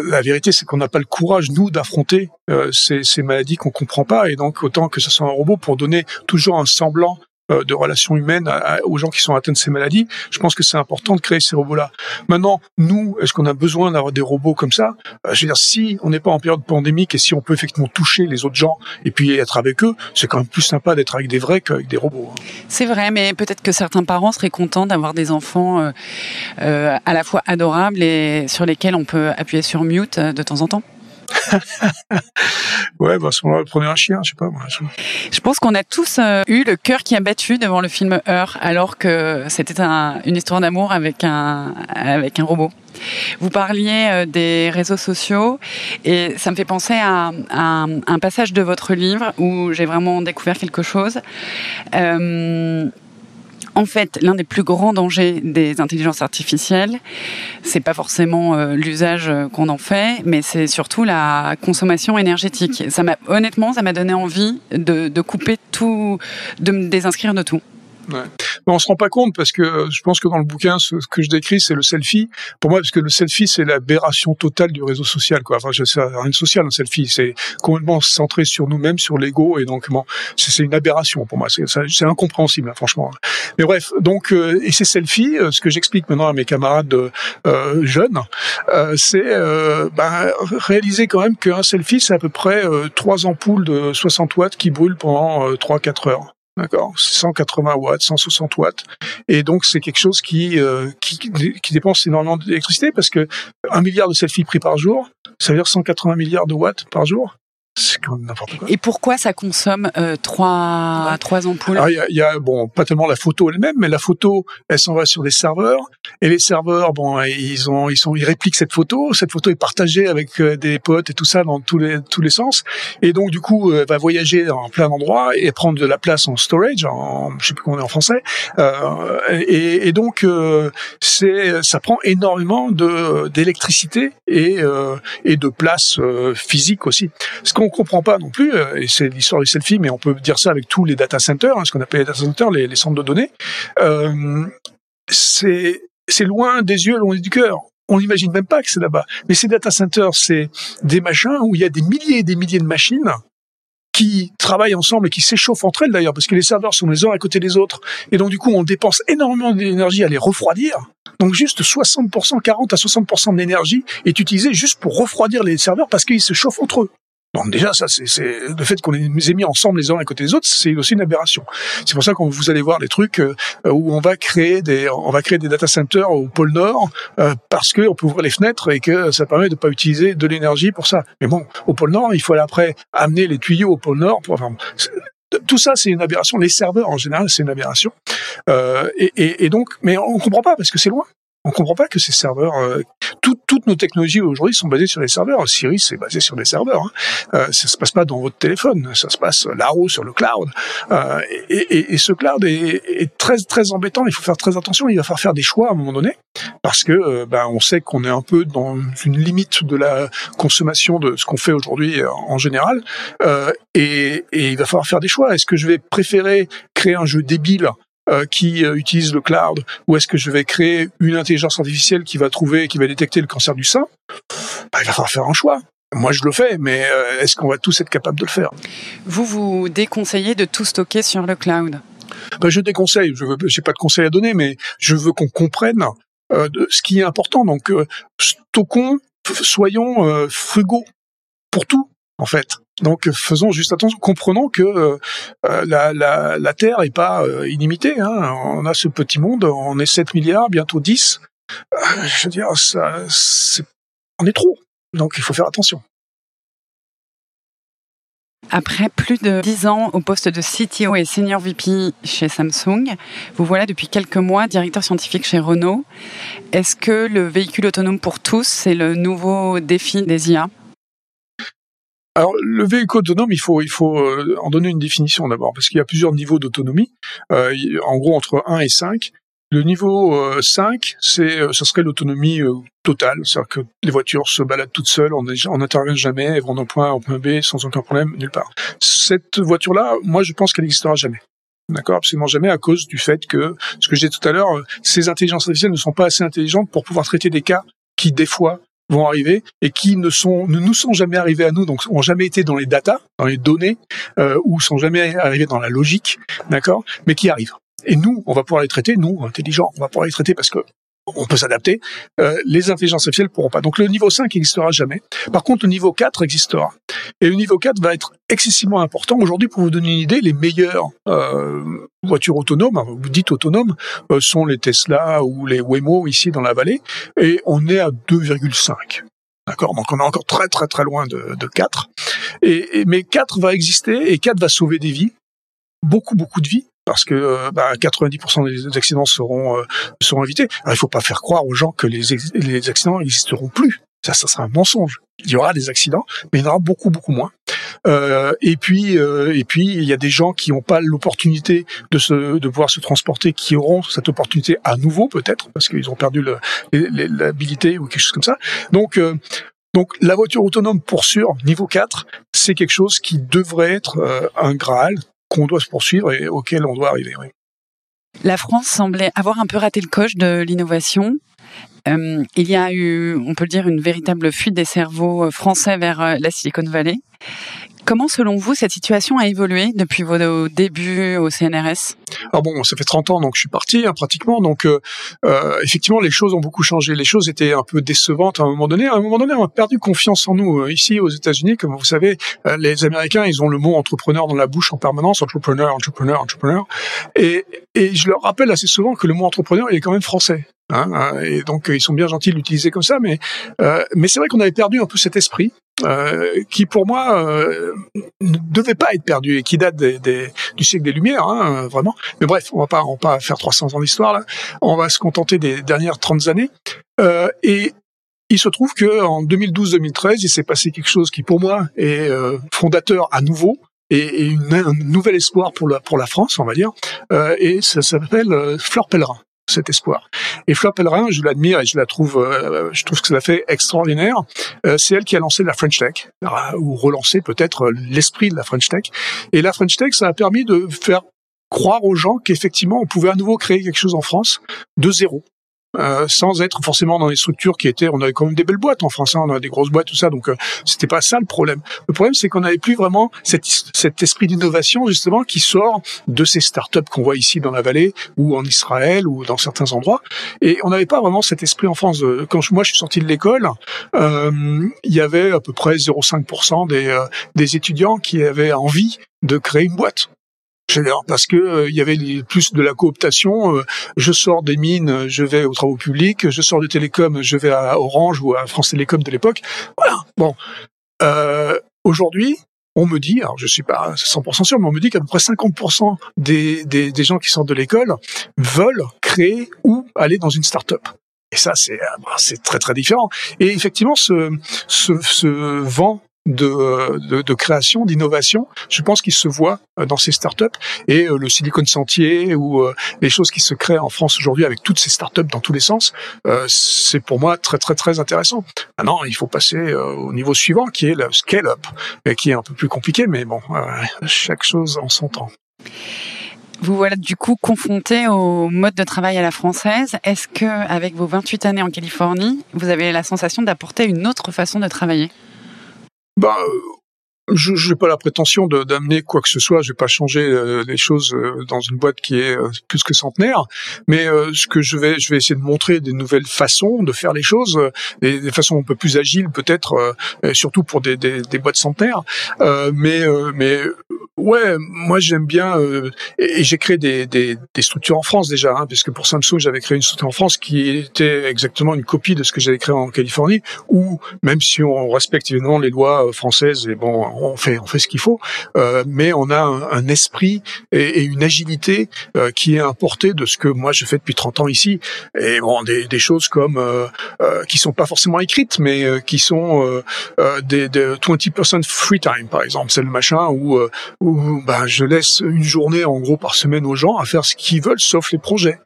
la vérité, c'est qu'on n'a pas le courage, nous, d'affronter ces, ces, maladies qu'on comprend pas. Et donc, autant que ce soit un robot pour donner toujours un semblant de relations humaines aux gens qui sont atteints de ces maladies. Je pense que c'est important de créer ces robots-là. Maintenant, nous, est-ce qu'on a besoin d'avoir des robots comme ça? Euh, Je veux dire, si on n'est pas en période pandémique et si on peut effectivement toucher les autres gens et puis être avec eux, c'est quand même plus sympa d'être avec des vrais qu'avec des robots. Hein. C'est vrai, mais peut-être que certains parents seraient contents d'avoir des enfants euh, euh, à la fois adorables et sur lesquels on peut appuyer sur mute de temps en temps. ouais, bah, on prenez un chien, je sais pas. Je... pense qu'on a tous euh, eu le cœur qui a battu devant le film Heure, alors que c'était un, une histoire d'amour avec un, avec un robot. Vous parliez euh, des réseaux sociaux et ça me fait penser à, à un passage de votre livre où j'ai vraiment découvert quelque chose. Euh, en fait, l'un des plus grands dangers des intelligences artificielles, c'est pas forcément euh, l'usage euh, qu'on en fait, mais c'est surtout la consommation énergétique. Ça m'a, honnêtement, ça m'a donné envie de, couper tout, de me désinscrire de tout. Ouais. Mais on se rend pas compte parce que je pense que dans le bouquin, ce, que je décris, c'est le selfie. Pour moi, parce que le selfie, c'est l'aberration totale du réseau social. Quoi. Enfin, c'est rien de social, un selfie. C'est complètement centré sur nous-mêmes, sur l'ego, et donc bon, c'est une aberration pour moi. C'est incompréhensible, hein, franchement. Mais bref, donc euh, et ces selfies, euh, ce que j'explique maintenant à mes camarades euh, jeunes, euh, c'est ben, réaliser quand même qu'un selfie, c'est à peu près trois ampoules de 60 watts qui brûlent pendant 3-4 heures. D'accord, 180 watts, 160 watts, et donc c'est quelque chose qui, euh, qui, qui dépense énormément d'électricité parce que un milliard de selfies pris par jour, ça veut dire 180 milliards de watts par jour. C'est quand même n'importe quoi. Et pourquoi ça consomme euh, trois, trois ampoules? Il y, y, a, bon, pas tellement la photo elle-même, mais la photo, elle s'en va sur des serveurs, et les serveurs, bon, ils ont, ils sont, ils répliquent cette photo. Cette photo est partagée avec euh, des potes et tout ça dans tous les, tous les sens, et donc du coup, elle va voyager dans plein d'endroits et prendre de la place en storage, en, je sais plus comment on est en français, euh, et, et, donc euh, c'est, ça prend énormément de d'électricité et euh, et de place physique aussi. Ce qu'on on comprend pas non plus, euh, et c'est l'histoire du selfie, mais on peut dire ça avec tous les data centers, hein, ce qu'on appelle les data centers, les, centres de données. Euh, c'est loin des yeux, loin du cœur. On n'imagine même pas que c'est là-bas. Mais ces data centers, c'est des machins où il y a des milliers et des milliers de machines qui travaillent ensemble et qui s'échauffent entre elles d'ailleurs, parce que les serveurs sont les uns à côté des autres. Et donc du coup, on dépense énormément d'énergie à les refroidir. Donc juste 60%, 40 à 60% de l'énergie est utilisée juste pour refroidir les serveurs parce qu'ils se chauffent entre eux. Donc déjà, ça, c'est le fait qu'on les ait mis ensemble les uns à côté des autres, c'est aussi une aberration. C'est pour ça que vous allez voir des trucs euh, où on va créer des, on va créer des data centers au pôle Nord euh, parce que on peut ouvrir les fenêtres et que ça permet de pas utiliser de l'énergie pour ça. Mais bon, au pôle Nord, il faut aller après amener les tuyaux au pôle Nord. Pour, enfin, tout ça, c'est une aberration. Les serveurs, en général, c'est une aberration. Euh, et, et, et, donc, mais on comprend pas parce que c'est loin. On comprend pas que ces serveurs, euh, toutes nos technologies aujourd'hui sont basées sur les serveurs. Siri, c'est basé sur des serveurs. Hein. Euh, ça se passe pas dans votre téléphone, ça se passe là-haut sur le cloud. Euh, et, ce cloud est, très très embêtant. Il faut faire très attention. Il va falloir faire des choix à un moment donné parce que euh, ben on sait qu'on est un peu dans une limite de la consommation de ce qu'on fait aujourd'hui euh, en général. Euh, et il va falloir faire des choix. Est-ce que je vais préférer créer un jeu débile euh, qui euh, utilise le cloud ou est-ce que je vais créer une intelligence artificielle qui va trouver, qui va détecter le cancer du sein bah, Il va falloir faire un choix. Moi, je le fais, mais euh, est-ce qu'on va tous être capables de le faire? Vous, vous déconseillez de tout stocker sur le cloud? Ben, Je déconseille. Je n'ai pas de conseil à donner, mais je veux qu'on comprenne euh, de ce qui est important. Donc, euh, stockons, soyons frugaux pour tout, en fait. Donc faisons juste attention, comprenons que euh, la, la, la, Terre est pas euh, illimitée. Hein. On a ce petit monde, on est 7 milliards, bientôt 10. Euh, je veux dire, ça, on est trop. Donc il faut faire attention. Après plus de 10 ans au poste de CTO et Senior VP chez Samsung, vous voilà depuis quelques mois directeur scientifique chez Renault. Est-ce que le véhicule autonome pour tous, c'est le nouveau défi des IA alors, le véhicule autonome, il faut, il faut euh, en donner une définition d'abord, parce qu'il y a plusieurs niveaux d'autonomie, euh, en gros entre 1 et 5. Le niveau 5, euh, c'est, ce serait l'autonomie totale, c'est-à-dire que les voitures se baladent toutes seules, on n'intervient jamais, elles vont d'un point A au point B sans aucun problème, nulle part. Cette voiture-là, moi, je pense qu'elle n'existera jamais. D'accord, absolument jamais à cause du fait que, ce que je disais tout à l'heure, ces intelligences artificielles ne sont pas assez intelligentes pour pouvoir traiter des cas qui, des fois, vont arriver et qui ne sont ne nous sont jamais arrivés à nous, donc ont jamais été dans les datas, dans les données, euh, ou sont jamais arrivés dans la logique, d'accord, mais qui arrivent. Et nous, on va pouvoir les traiter, nous, intelligents, on va pouvoir les traiter parce que on peut s'adapter. Euh, les intelligences artificielles pourront pas. Donc le niveau 5 n'existera jamais. Par contre, le niveau 4 existera. Et le niveau 4 va être excessivement important. Aujourd'hui, pour vous donner une idée, les meilleures euh, voitures autonomes, vous dites autonomes, euh, sont les Tesla ou les Waymo ici dans la vallée. Et on est à 2,5. D'accord? Donc on est encore très très très loin de, de 4. Et, et, mais 4 va exister et 4 va sauver des vies beaucoup beaucoup de vies parce que euh, bah, 90% des accidents seront euh, seront évités. Alors, il faut pas faire croire aux gens que les, les accidents n'existeront plus. Ça, ça sera un mensonge. Il y aura des accidents, mais il y en aura beaucoup, beaucoup moins. Euh, et puis, euh, et puis, il y a des gens qui n'ont pas l'opportunité de se, de pouvoir se transporter, qui auront cette opportunité à nouveau peut-être parce qu'ils ont perdu l'habilité ou quelque chose comme ça. Donc, euh, donc la voiture autonome pour sûr, niveau 4, c'est quelque chose qui devrait être un Graal qu'on doit se poursuivre et auquel on doit arriver. La France semblait avoir un peu raté le coche de l'innovation. Euh, il y a eu, on peut le dire, une véritable fuite des cerveaux français vers euh, la Silicon Valley. Comment, selon vous, cette situation a évolué depuis vos débuts au CNRS Alors bon, ça fait 30 ans donc je suis parti hein, pratiquement. Donc euh, euh, effectivement, les choses ont beaucoup changé. Les choses étaient un peu décevantes à un moment donné. À un moment donné, on a perdu confiance en nous. Euh, ici aux États-Unis, comme vous savez, euh, les Américains, ils ont le mot entrepreneur dans la bouche en permanence, entrepreneur, entrepreneur, entrepreneur. Et, et je leur rappelle assez souvent que le mot entrepreneur, il est quand même français. Hein, hein et donc ils sont bien gentils de l'utiliser comme ça, mais euh, mais c'est vrai qu'on avait perdu un peu cet esprit euh, qui pour moi euh, ne devait pas être perdu et qui date des, des, du siècle des Lumières, hein, vraiment. Mais bref, on va pas on va pas faire 300 ans d'histoire là. On va se contenter des dernières 30 années. Euh, et il se trouve que en 2012-2013, il s'est passé quelque chose qui pour moi est euh, fondateur à nouveau et, et une, un nouvel espoir pour la pour la France, on va dire. et ça s'appelle Fleur Pellerin cet espoir. Et Fleur Pellerin, je l'admire et je la trouve, euh, je trouve que ça l'a fait extraordinaire. Euh, c'est elle qui a lancé la French Tech, ou relancé peut-être l'esprit de la French Tech. Et la French Tech, ça a permis de faire croire aux gens qu'effectivement on pouvait à nouveau créer quelque chose en France de zéro. Euh, sans être forcément dans les structures qui étaient. On avait quand même des belles boîtes en France, hein, on avait des grosses boîtes, tout ça. Donc euh, c'était pas ça le problème. Le problème, c'est qu'on n'avait plus vraiment cet, cet esprit d'innovation justement qui sort de ces startups qu'on voit ici dans la vallée ou en Israël ou dans certains endroits. Et on n'avait pas vraiment cet esprit en France. Quand moi je suis sorti de l'école, euh, il y avait à peu près 0,5% des, euh, des étudiants qui avaient envie de créer une boîte parce que euh, il y avait plus de la cooptation. Euh, je sors des mines, je vais aux travaux publics. Je sors de télécom, je vais à Orange ou à France Télécom de l'époque. Voilà. Bon. Euh, Aujourd'hui, on me dit, alors je suis pas 100% sûr, mais on me dit qu'à peu près 50% des, des, des, gens qui sortent de l'école veulent créer ou aller dans une start-up. Et ça, c'est bah, c'est très très différent. Et effectivement, ce, ce, ce vent de, de, création, d'innovation. Je pense qu'il se voit euh, dans ces startups et euh, le Silicon Sentier ou euh, les choses qui se créent en France aujourd'hui avec toutes ces startups dans tous les sens, c'est pour moi très très très intéressant. Maintenant, il faut passer au niveau suivant qui est le scale-up, qui est un peu plus compliqué, mais bon, chaque chose en son temps. Vous voilà du coup confronté au mode de travail à la française. Est-ce que, avec vos 28 années en Californie, vous avez la sensation d'apporter une autre façon de travailler? Bah, je n'ai pas la prétention d'amener quoi que ce soit. Je vais pas changer euh, les choses euh, dans une boîte qui est euh, plus que centenaire. Mais ce que je vais, je vais essayer de montrer des nouvelles façons de faire les choses, des, des façons un peu plus agiles peut-être, surtout pour des, des, des boîtes centenaires. mais mais Ouais, moi j'aime bien euh, et, j'ai créé des, des, structures en France déjà, hein, puisque pour Samsung j'avais créé une structure en France qui était exactement une copie de ce que j'avais créé en Californie, où même si on respecte évidemment les lois françaises et bon on fait on fait ce qu'il faut, euh, mais on a un, un esprit et, et, une agilité euh, qui est importée de ce que moi je fais depuis 30 ans ici et bon des, des choses comme euh, qui sont pas forcément écrites mais qui sont des, des 20% free time par exemple, c'est le machin où où ben, je laisse une journée en gros par semaine aux gens à faire ce qu'ils veulent sauf les projets.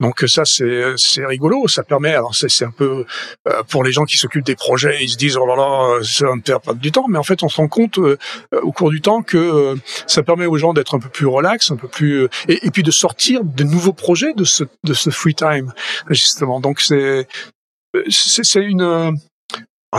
Donc ça c'est c'est rigolo, ça permet alors c'est un peu euh, pour les gens qui s'occupent des projets, ils se disent oh là là ça va me faire perdre du temps, mais en fait on se rend compte euh, au cours du temps que euh, ça permet aux gens d'être un peu plus relax, un peu plus et, et, puis de sortir de nouveaux projets de ce de ce free time justement. Donc c'est c'est une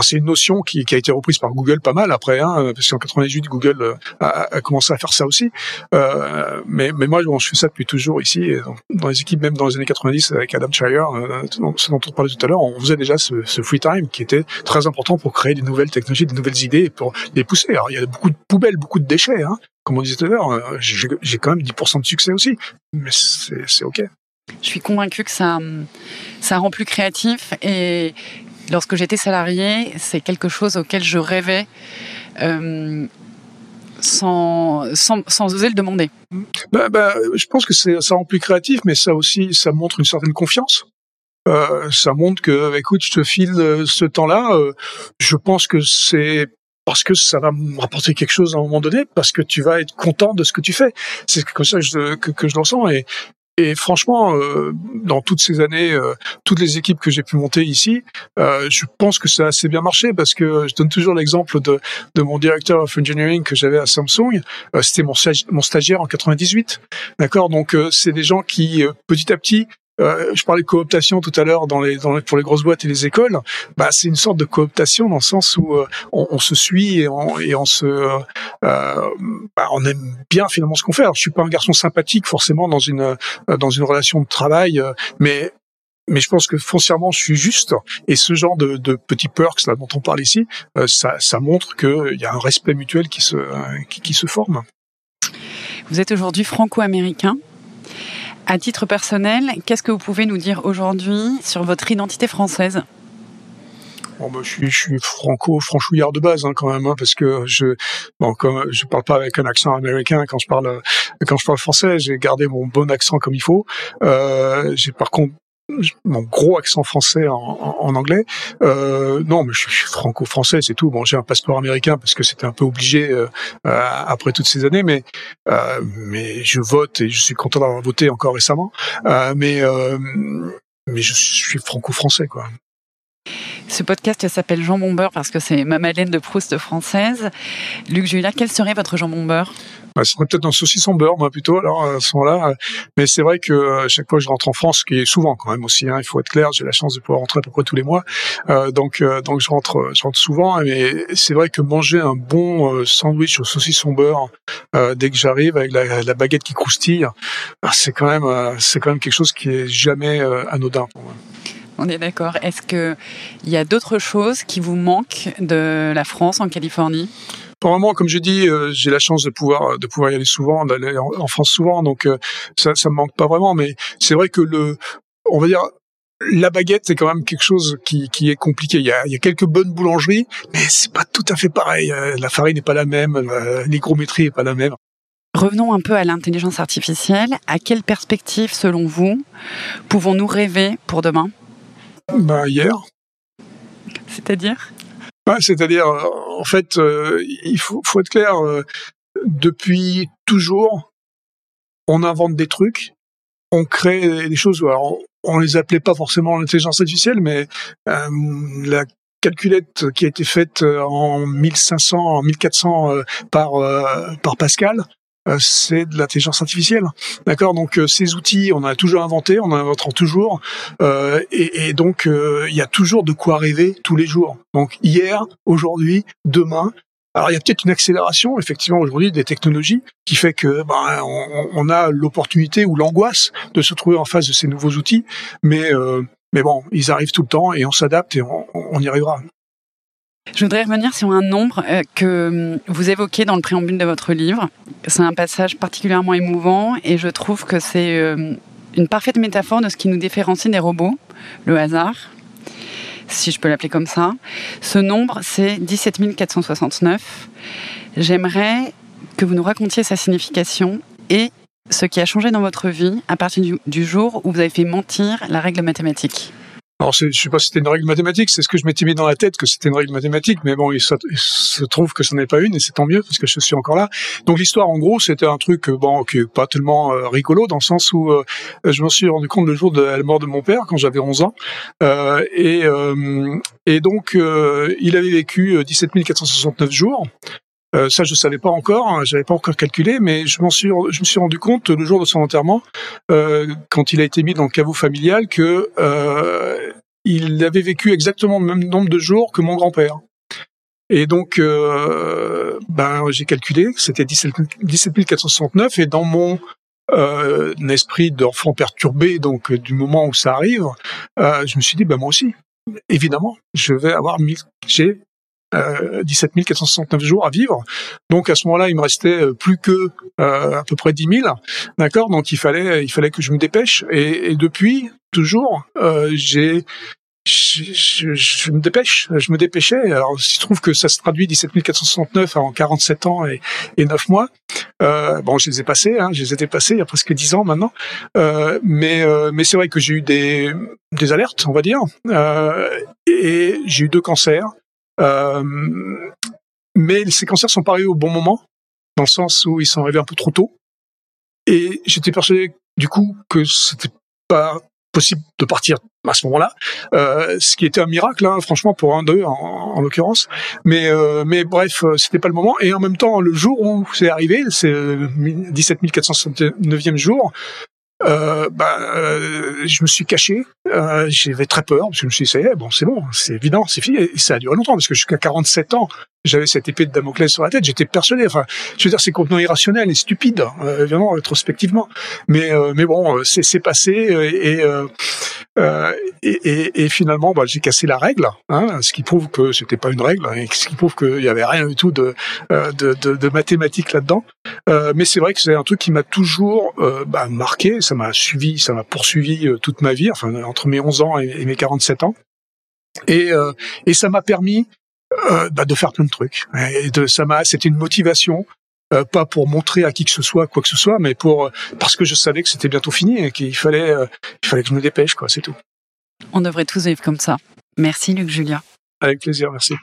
c'est une notion qui, a été reprise par Google pas mal après, hein, parce qu'en 98 Google euh, a, commencé à faire ça aussi. Euh, mais, moi, je fais ça depuis toujours ici, dans les équipes, même dans les années 90 avec Adam Shire, euh, ce dont on parlait tout à l'heure, on faisait déjà ce, ce, free time qui était très important pour créer des nouvelles technologies, des nouvelles idées, pour les pousser. Alors il y a beaucoup de poubelles, beaucoup de déchets, hein, comme on disait tout à l'heure. Euh, j'ai quand même 10% de succès aussi, mais c'est ok. Je suis convaincu que ça, ça rend plus créatif et lorsque j'étais salarié, c'est quelque chose auquel je rêvais euh, sans, sans, sans, oser le demander. Bah, bah, je pense que ça rend plus créatif, mais ça aussi, ça montre une certaine confiance. Euh, ça montre que, écoute, je te file euh, ce temps-là. Je pense que c'est parce que ça va me rapporter quelque chose à un moment donné, parce que tu vas être content de ce que tu fais. C'est comme ça que je, que, que je et franchement, euh, dans toutes ces années, euh, toutes les équipes que j'ai pu monter ici, euh, je pense que ça a assez bien marché parce que je donne toujours l'exemple de, de mon directeur of engineering que j'avais à Samsung. C'était mon, mon stagiaire en 98, d'accord? Donc c'est des gens qui petit à petit euh, je parlais de cooptation tout à l'heure pour les grosses boîtes et les écoles. Bah, c'est une sorte de cooptation dans le sens où euh, on, se suit et on, se, euh, bah, on aime bien finalement ce qu'on fait. Alors, je suis pas un garçon sympathique forcément dans une dans une relation de travail, mais je pense que foncièrement je suis juste et ce genre de, petits perks dont on parle ici, ça, montre qu'il y a un respect mutuel qui se forme. Vous êtes aujourd'hui franco-américain. À titre personnel, qu'est-ce que vous pouvez nous dire aujourd'hui sur votre identité française? Bon, bah, je suis, je suis franco, franchouillard de base hein, quand même, hein, parce que je, bon, comme je parle pas avec un accent américain quand je parle, quand je parle français, j'ai gardé mon bon accent comme il faut. Euh, j'ai par contre mon gros accent français en, anglais. Euh, non, mais je suis franco-français, c'est tout. Bon, j'ai un passeport américain parce que c'était un peu obligé euh, euh, après toutes ces années, mais euh, mais je vote et je suis content d'avoir voté encore récemment. Euh, mais euh, mais je suis franco-français, quoi. Ce podcast s'appelle Jean Beurre parce que c'est ma Madeleine de Proust française. Luc Julia, quel serait votre Jean Beurre bah, ce serait peut-être un saucisson beurre, moi plutôt. Alors à ce moment-là, mais c'est vrai que euh, chaque fois que je rentre en France, ce qui est souvent quand même aussi, hein, il faut être clair, j'ai la chance de pouvoir rentrer à peu près tous les mois, euh, donc euh, donc je rentre, je rentre souvent. Mais c'est vrai que manger un bon euh, sandwich au saucisson beurre dès que j'arrive avec la, baguette qui croustille, bah, c'est quand même quand même quelque chose qui est jamais anodin pour moi. On est d'accord. Est-ce que il y a d'autres choses qui vous manquent de la France en Californie? Vraiment, comme je dis, euh, j'ai la chance de pouvoir de pouvoir y aller souvent, d'aller en, France souvent, donc euh, ça ça me manque pas vraiment. Mais c'est vrai que le, on va dire, la baguette, c'est quand même quelque chose qui, qui est compliqué. Il y, a, il y a quelques bonnes boulangeries, mais c'est pas tout à fait pareil. Euh, la farine n'est pas la même, l'hygrométrie n'est pas la même. Revenons un peu à l'intelligence artificielle. À quelle perspective, selon vous, pouvons-nous rêver pour demain? Ben hier. C'est-à-dire? C'est-à-dire, euh, en fait, euh, il faut, faut, être clair. Euh, depuis toujours, on invente des trucs, on crée des choses. Alors, on, les appelait pas forcément l'intelligence artificielle, mais la calculette qui a été faite en 1500, en 1400 par par Pascal, c'est de l'intelligence artificielle. D'accord? Donc euh, ces outils, on a toujours inventé, on en inventera toujours, euh, et, et, donc il y a toujours de quoi rêver tous les jours. Donc hier, aujourd'hui, demain. Alors il y a peut-être une accélération effectivement aujourd'hui des technologies qui fait que ben, on, on a l'opportunité ou l'angoisse de se trouver en face de ces nouveaux outils, mais mais bon, ils arrivent tout le temps et on s'adapte et on, on y arrivera. Je voudrais revenir sur un nombre euh, que hum, vous évoquez dans le préambule de votre livre. C'est un passage particulièrement émouvant et je trouve que c'est euh, une parfaite métaphore de ce qui nous différencie des robots, le hasard, si je peux l'appeler comme ça. Ce nombre, c'est 17 469. J'aimerais que vous nous racontiez sa signification et ce qui a changé dans votre vie à partir du jour où vous avez fait mentir la règle mathématique. Alors, je sais pas si c'était une règle mathématique, c'est ce que je m'étais mis dans la tête que c'était une règle mathématique, mais bon, il se, trouve que ce n'est pas une, et c'est tant mieux parce que je suis encore là. Donc l'histoire, en gros, c'était un truc bon qui est pas tellement euh, rigolo dans le sens où euh, je me suis rendu compte le jour de la mort de mon père quand j'avais 11 ans, euh, et et donc il avait vécu 17 469 jours. Euh, ça, je savais pas encore, hein, j'avais pas encore calculé, mais je m'en suis, je me suis rendu compte le jour de son enterrement, euh, quand il a été mis dans le caveau familial, que euh, il avait vécu exactement le même nombre de jours que mon grand-père. Et donc, euh, ben, j'ai calculé, c'était 17, 17 469, et dans mon euh, esprit d'enfant perturbé, donc du moment où ça arrive, euh, je me suis dit, ben moi aussi, évidemment, je vais avoir mille, j'ai euh, 17 469 jours à vivre. Donc à ce moment-là, il me restait euh, plus que euh, à peu près 10 000, d'accord? Donc il fallait, il fallait que je me dépêche. Et, et depuis toujours, euh, j'ai je, je, me dépêche, je me dépêchais. Alors, il se trouve que ça se traduit 17 469 en 47 ans et, et 9 mois. Euh, bon, je les ai passés, hein, je les ai passés il y a presque 10 ans maintenant. Euh, mais euh, mais c'est vrai que j'ai eu des, des alertes, on va dire. Euh, et j'ai eu deux cancers. Euh, mais ces cancers sont arrivés au bon moment, dans le sens où ils sont arrivés un peu trop tôt. Et j'étais persuadé du coup que c'était pas possible de partir à ce moment-là, euh, ce qui était un miracle, hein, franchement, pour un d'eux en, en l'occurrence. Mais, euh, mais bref, euh, c'était pas le moment. Et en même temps, le jour où c'est arrivé, c'est 17 469e jour, euh, bah, euh, je me suis caché. Euh, J'avais très peur parce que je me suis dit, bon, c'est bon, c'est évident, c'est fini. Et ça a duré longtemps parce que jusqu'à 47 ans, j'avais cette épée de Damoclès sur la tête. J'étais persuadé. Enfin, je veux dire, c'est complètement irrationnel et stupide, euh, évidemment, rétrospectivement. Mais, euh, mais bon, c'est passé et, et, finalement, bah, j'ai cassé la règle, hein, ce qui prouve que c'était pas une règle, et ce qui prouve qu'il y avait rien du tout de, de, de, là-dedans. mais c'est vrai que c'est un truc qui m'a toujours bah, marqué. M'a suivi, ça m'a poursuivi toute ma vie, enfin entre mes 11 ans et, mes 47 ans. Et, et ça m'a permis euh, bah, de faire plein de trucs. Et de, ça m'a, c'était une motivation, euh, pas pour montrer à qui que ce soit quoi que ce soit, mais pour parce que je savais que c'était bientôt fini et qu'il fallait, euh, il fallait que je me dépêche, quoi. C'est tout. On devrait tous vivre comme ça. Merci Luc Julia. Avec plaisir, merci.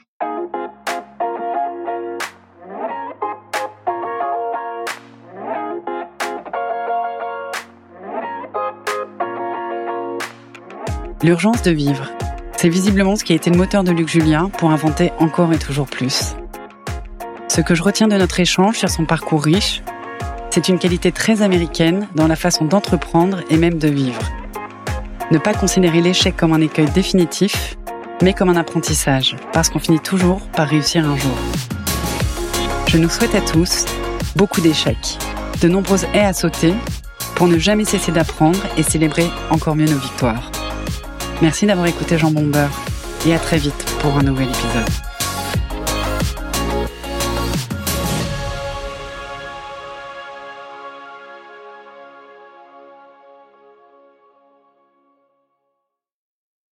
L'urgence de vivre. C'est visiblement ce qui a été le moteur de Luc Julien pour inventer encore et toujours plus. Ce que je retiens de notre échange sur son parcours riche, c'est une qualité très américaine dans la façon d'entreprendre et même de vivre. Ne pas considérer l'échec comme un écueil définitif, mais comme un apprentissage, parce qu'on finit toujours par réussir un jour. Je nous souhaite à tous beaucoup d'échecs, de nombreuses haies à sauter, pour ne jamais cesser d'apprendre et célébrer encore mieux nos victoires. Merci d'avoir écouté Jean Bomber et à très vite pour un nouvel épisode.